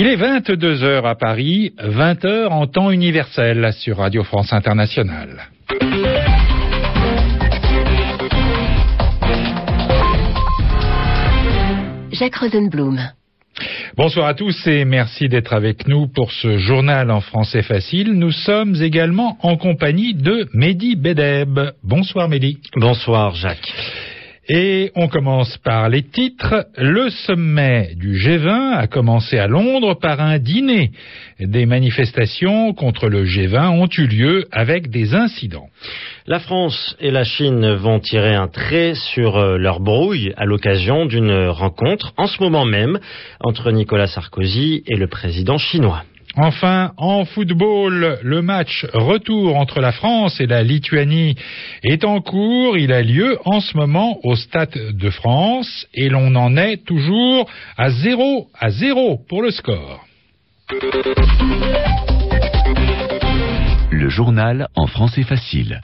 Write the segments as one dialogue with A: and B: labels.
A: Il est 22 heures à Paris, 20 heures en temps universel sur Radio France Internationale.
B: Jacques Rosenblum.
A: Bonsoir à tous et merci d'être avec nous pour ce journal en français facile. Nous sommes également en compagnie de Mehdi Bedeb. Bonsoir Mehdi.
C: Bonsoir Jacques.
A: Et on commence par les titres. Le sommet du G20 a commencé à Londres par un dîner. Des manifestations contre le G20 ont eu lieu avec des incidents.
C: La France et la Chine vont tirer un trait sur euh, leur brouille à l'occasion d'une rencontre en ce moment même entre Nicolas Sarkozy et le président chinois.
A: Enfin, en football, le match retour entre la France et la Lituanie est en cours. Il a lieu en ce moment au Stade de France et l'on en est toujours à 0 à 0 pour le score.
D: Le journal en français facile.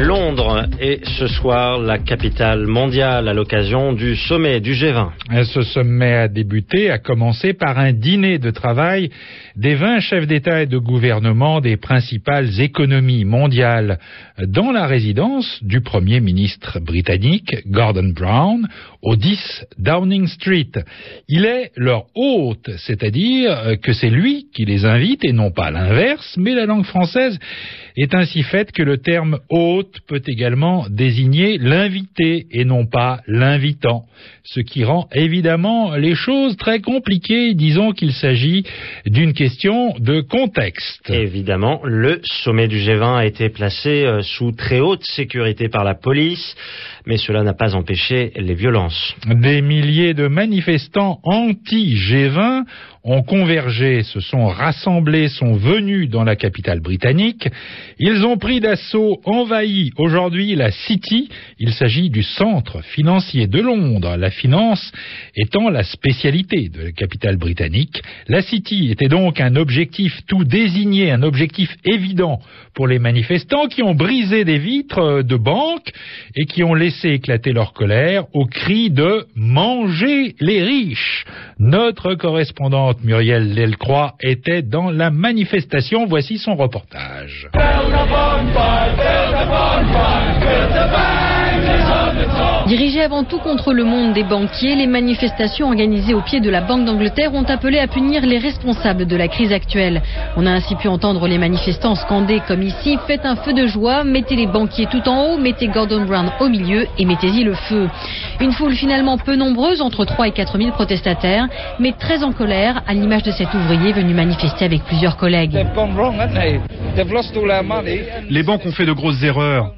C: Londres est ce soir la capitale mondiale à l'occasion du sommet du G20.
A: Ce sommet a débuté, a commencé par un dîner de travail des 20 chefs d'État et de gouvernement des principales économies mondiales dans la résidence du Premier ministre britannique Gordon Brown au 10 Downing Street. Il est leur hôte, c'est-à-dire que c'est lui qui les invite et non pas l'inverse, mais la langue française est ainsi faite que le terme hôte peut également désigner l'invité et non pas l'invitant, ce qui rend évidemment les choses très compliquées. Disons qu'il s'agit d'une question de contexte.
C: Évidemment, le sommet du G20 a été placé euh, sous très haute sécurité par la police, mais cela n'a pas empêché les violences.
A: Des milliers de manifestants anti-G20 ont convergé, se sont rassemblés, sont venus dans la capitale britannique. Ils ont pris d'assaut, envahi aujourd'hui la City. Il s'agit du centre financier de Londres, la finance étant la spécialité de la capitale britannique. La City était donc un objectif tout désigné, un objectif évident pour les manifestants qui ont brisé des vitres de banques et qui ont laissé éclater leur colère au cri de manger les riches. Notre Muriel Delcroix était dans la manifestation. Voici son reportage.
E: Dirigées avant tout contre le monde des banquiers, les manifestations organisées au pied de la Banque d'Angleterre ont appelé à punir les responsables de la crise actuelle. On a ainsi pu entendre les manifestants scander comme ici Faites un feu de joie, mettez les banquiers tout en haut, mettez Gordon Brown au milieu et mettez-y le feu. Une foule finalement peu nombreuse, entre 3 et 4 000 protestataires, mais très en colère, à l'image de cet ouvrier venu manifester avec plusieurs collègues.
F: Les banques ont fait de grosses erreurs.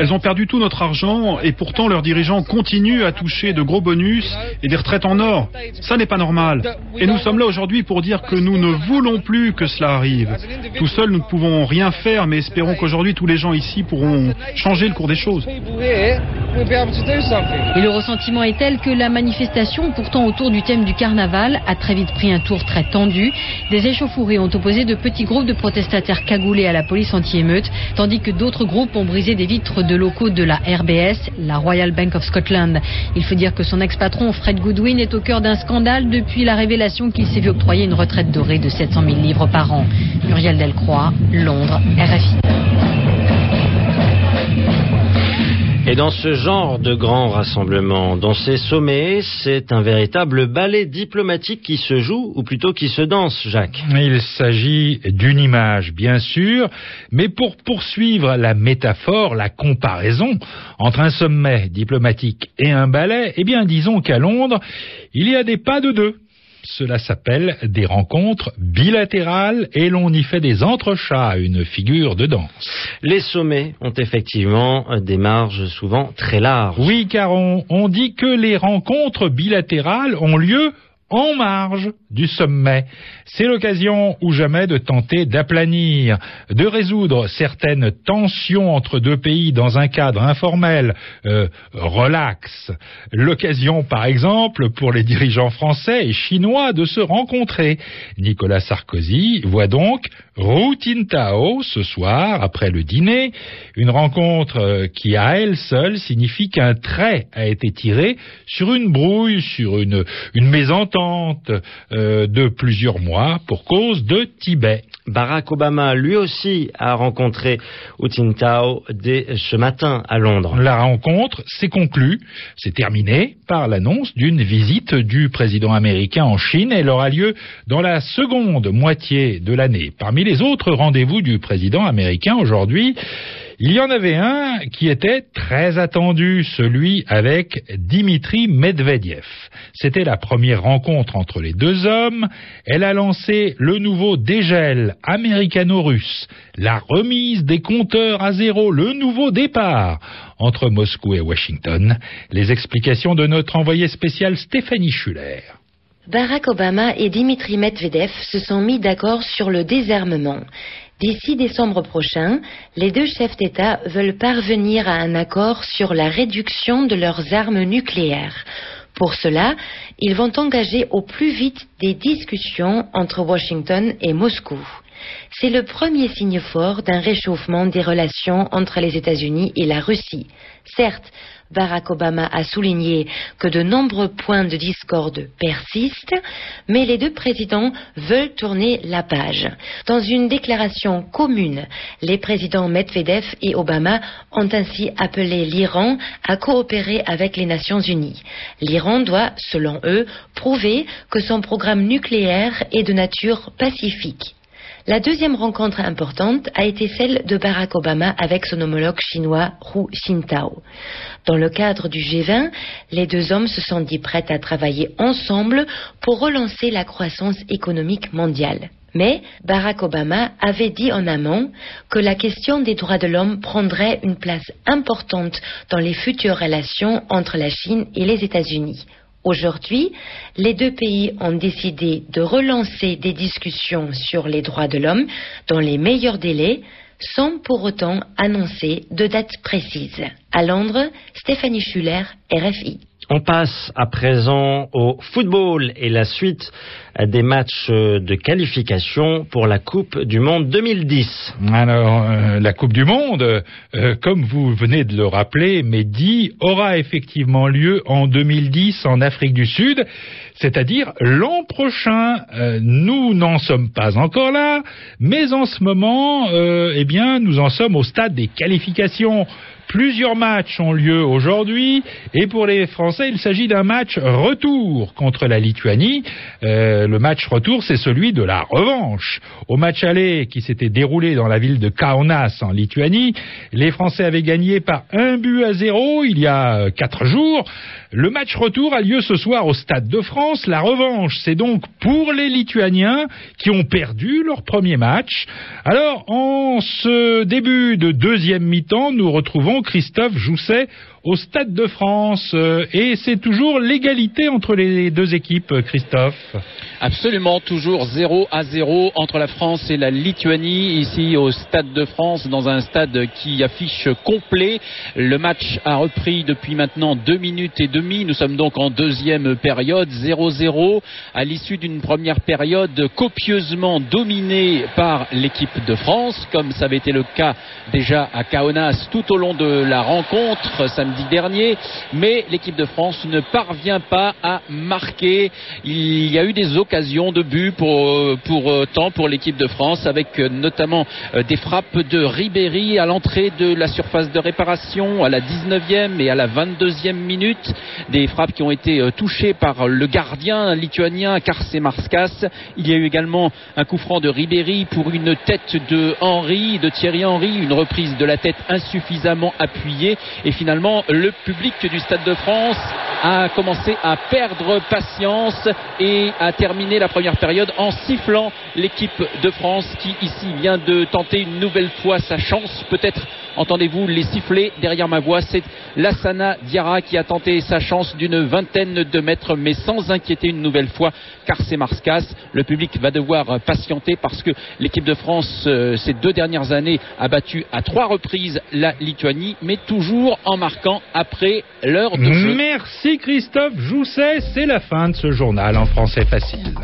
F: Elles ont perdu tout notre argent et pourtant leurs dirigeants continuent à toucher de gros bonus et des retraites en or. Ça n'est pas normal. Et nous sommes là aujourd'hui pour dire que nous ne voulons plus que cela arrive. Tout seuls, nous ne pouvons rien faire, mais espérons qu'aujourd'hui tous les gens ici pourront changer le cours des choses.
E: Et le ressentiment est tel que la manifestation, pourtant autour du thème du carnaval, a très vite pris un tour très tendu. Des échauffourées ont opposé de petits groupes de protestataires cagoulés à la police anti-émeute, tandis que d'autres groupes ont brisé des vitres de locaux de la RBS, la Royal Bank of Scotland. Il faut dire que son ex-patron, Fred Goodwin, est au cœur d'un scandale depuis la révélation qu'il s'est vu octroyer une retraite dorée de 700 000 livres par an. Muriel Delcroix, Londres, RFI.
C: Et dans ce genre de grands rassemblements, dans ces sommets, c'est un véritable ballet diplomatique qui se joue, ou plutôt qui se danse, Jacques.
A: Il s'agit d'une image, bien sûr, mais pour poursuivre la métaphore, la comparaison entre un sommet diplomatique et un ballet, eh bien disons qu'à Londres, il y a des pas de deux. Cela s'appelle des rencontres bilatérales et l'on y fait des entrechats, une figure de danse.
C: Les sommets ont effectivement des marges souvent très larges.
A: Oui, car on, on dit que les rencontres bilatérales ont lieu en marge du sommet. C'est l'occasion ou jamais de tenter d'aplanir, de résoudre certaines tensions entre deux pays dans un cadre informel, euh, relax. L'occasion, par exemple, pour les dirigeants français et chinois de se rencontrer. Nicolas Sarkozy voit donc Routine Tao ce soir, après le dîner, une rencontre euh, qui à elle seule signifie qu'un trait a été tiré sur une brouille, sur une, une mésentente euh, de plusieurs mois pour cause de Tibet.
C: Barack Obama, lui aussi, a rencontré Hu Jintao dès ce matin à Londres.
A: La rencontre s'est conclue, c'est terminé, par l'annonce d'une visite du président américain en Chine. Elle aura lieu dans la seconde moitié de l'année. Parmi les autres rendez-vous du président américain aujourd'hui, il y en avait un qui était très attendu, celui avec Dimitri Medvedev. C'était la première rencontre entre les deux hommes. Elle a lancé le nouveau dégel américano-russe, la remise des compteurs à zéro, le nouveau départ entre Moscou et Washington. Les explications de notre envoyé spécial Stéphanie Schuller.
G: Barack Obama et Dimitri Medvedev se sont mis d'accord sur le désarmement. D'ici décembre prochain, les deux chefs d'État veulent parvenir à un accord sur la réduction de leurs armes nucléaires. Pour cela, ils vont engager au plus vite des discussions entre Washington et Moscou. C'est le premier signe fort d'un réchauffement des relations entre les États-Unis et la Russie. Certes, Barack Obama a souligné que de nombreux points de discorde persistent, mais les deux présidents veulent tourner la page. Dans une déclaration commune, les présidents Medvedev et Obama ont ainsi appelé l'Iran à coopérer avec les Nations Unies. L'Iran doit, selon eux, prouver que son programme nucléaire est de nature pacifique. La deuxième rencontre importante a été celle de Barack Obama avec son homologue chinois Hu Jintao. Dans le cadre du G20, les deux hommes se sont dit prêts à travailler ensemble pour relancer la croissance économique mondiale. Mais Barack Obama avait dit en amont que la question des droits de l'homme prendrait une place importante dans les futures relations entre la Chine et les États-Unis. Aujourd'hui, les deux pays ont décidé de relancer des discussions sur les droits de l'homme dans les meilleurs délais, sans pour autant annoncer de date précise. À Londres, Stéphanie Schuller, RFI.
C: On passe à présent au football et la suite des matchs de qualification pour la Coupe du Monde 2010.
A: Alors, euh, la Coupe du Monde, euh, comme vous venez de le rappeler, Mehdi, aura effectivement lieu en 2010 en Afrique du Sud, c'est-à-dire l'an prochain. Euh, nous n'en sommes pas encore là, mais en ce moment, eh bien, nous en sommes au stade des qualifications. Plusieurs matchs ont lieu aujourd'hui et pour les Français, il s'agit d'un match retour contre la Lituanie. Euh, le match retour, c'est celui de la revanche. Au match aller qui s'était déroulé dans la ville de Kaunas en Lituanie, les Français avaient gagné par un but à zéro il y a quatre jours. Le match retour a lieu ce soir au Stade de France. La revanche, c'est donc pour les Lituaniens qui ont perdu leur premier match. Alors, en ce début de deuxième mi-temps, nous retrouvons Christophe Jousset au Stade de France. Euh, et c'est toujours l'égalité entre les deux équipes, Christophe.
H: Absolument, toujours 0 à 0 entre la France et la Lituanie, ici au Stade de France, dans un stade qui affiche complet. Le match a repris depuis maintenant deux minutes et demie. Nous sommes donc en deuxième période, 0-0, à l'issue d'une première période copieusement dominée par l'équipe de France, comme ça avait été le cas déjà à Kaunas tout au long de la rencontre dernier. Mais l'équipe de France ne parvient pas à marquer. Il y a eu des occasions de but pour, pour temps pour l'équipe de France, avec notamment des frappes de Ribéry à l'entrée de la surface de réparation à la 19e et à la 22e minute. Des frappes qui ont été touchées par le gardien lituanien Marskas. Il y a eu également un coup franc de Ribéry pour une tête de Henry, de Thierry Henry, une reprise de la tête insuffisamment appuyée. Et finalement, le public du Stade de France a commencé à perdre patience et a terminé la première période en sifflant l'équipe de France qui ici vient de tenter une nouvelle fois sa chance. Peut-être entendez-vous les sifflets derrière ma voix? C'est Lassana Diarra qui a tenté sa chance d'une vingtaine de mètres, mais sans inquiéter une nouvelle fois car c'est Marskas. Le public va devoir patienter parce que l'équipe de France, euh, ces deux dernières années, a battu à trois reprises la Lituanie, mais toujours en marquant après l'heure de jeu.
A: Merci Christophe Jousset, c'est la fin de ce journal en français facile.